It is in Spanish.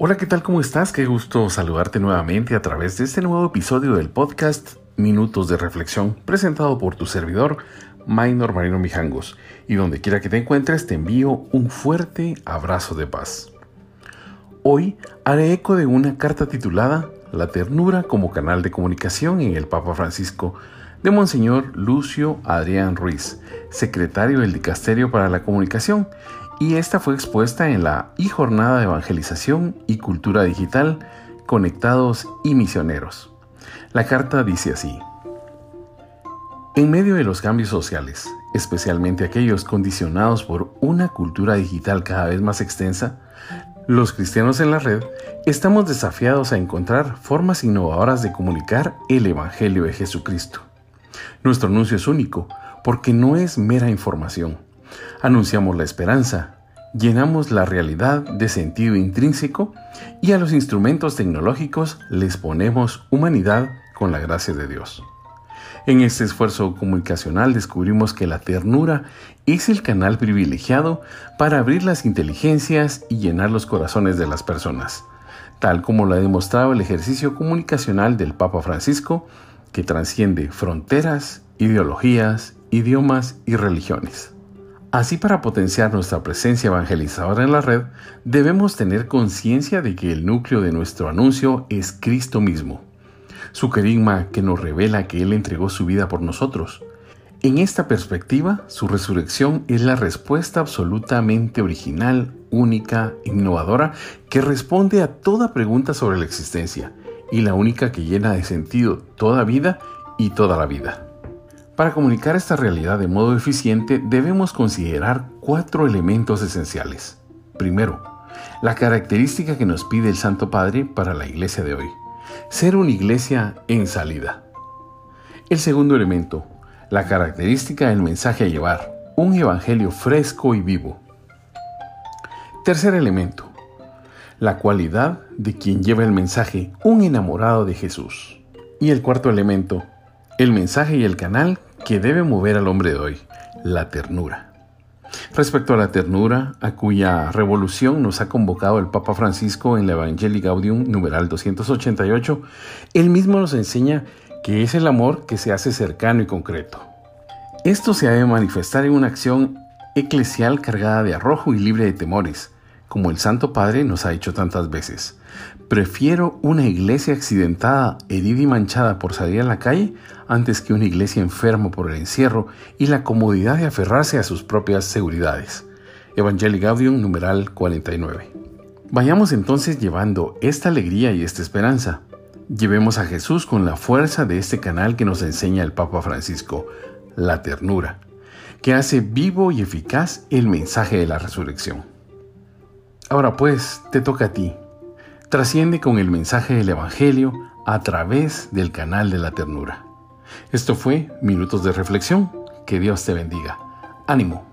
Hola, ¿qué tal? ¿Cómo estás? Qué gusto saludarte nuevamente a través de este nuevo episodio del podcast Minutos de Reflexión, presentado por tu servidor, Maynor Marino Mijangos. Y donde quiera que te encuentres, te envío un fuerte abrazo de paz. Hoy haré eco de una carta titulada La ternura como canal de comunicación en el Papa Francisco, de Monseñor Lucio Adrián Ruiz, secretario del Dicasterio para la Comunicación y esta fue expuesta en la y Jornada de Evangelización y Cultura Digital Conectados y Misioneros. La carta dice así. En medio de los cambios sociales, especialmente aquellos condicionados por una cultura digital cada vez más extensa, los cristianos en la red estamos desafiados a encontrar formas innovadoras de comunicar el Evangelio de Jesucristo. Nuestro anuncio es único porque no es mera información Anunciamos la esperanza, llenamos la realidad de sentido intrínseco y a los instrumentos tecnológicos les ponemos humanidad con la gracia de Dios. En este esfuerzo comunicacional descubrimos que la ternura es el canal privilegiado para abrir las inteligencias y llenar los corazones de las personas, tal como lo ha demostrado el ejercicio comunicacional del Papa Francisco, que trasciende fronteras, ideologías, idiomas y religiones. Así para potenciar nuestra presencia evangelizadora en la red, debemos tener conciencia de que el núcleo de nuestro anuncio es Cristo mismo, su querigma que nos revela que Él entregó su vida por nosotros. En esta perspectiva, su resurrección es la respuesta absolutamente original, única, innovadora, que responde a toda pregunta sobre la existencia y la única que llena de sentido toda vida y toda la vida. Para comunicar esta realidad de modo eficiente debemos considerar cuatro elementos esenciales. Primero, la característica que nos pide el Santo Padre para la iglesia de hoy. Ser una iglesia en salida. El segundo elemento, la característica del mensaje a llevar. Un evangelio fresco y vivo. Tercer elemento, la cualidad de quien lleva el mensaje, un enamorado de Jesús. Y el cuarto elemento, el mensaje y el canal que debe mover al hombre de hoy, la ternura. Respecto a la ternura, a cuya revolución nos ha convocado el Papa Francisco en la Evangelii Gaudium numeral 288, él mismo nos enseña que es el amor que se hace cercano y concreto. Esto se ha de manifestar en una acción eclesial cargada de arrojo y libre de temores, como el Santo Padre nos ha dicho tantas veces. Prefiero una iglesia accidentada, herida y manchada por salir a la calle antes que una iglesia enferma por el encierro y la comodidad de aferrarse a sus propias seguridades. Evangelii Gaudium numeral 49. Vayamos entonces llevando esta alegría y esta esperanza. Llevemos a Jesús con la fuerza de este canal que nos enseña el Papa Francisco, la ternura, que hace vivo y eficaz el mensaje de la resurrección. Ahora pues, te toca a ti. Trasciende con el mensaje del Evangelio a través del canal de la ternura. Esto fue Minutos de Reflexión. Que Dios te bendiga. Ánimo.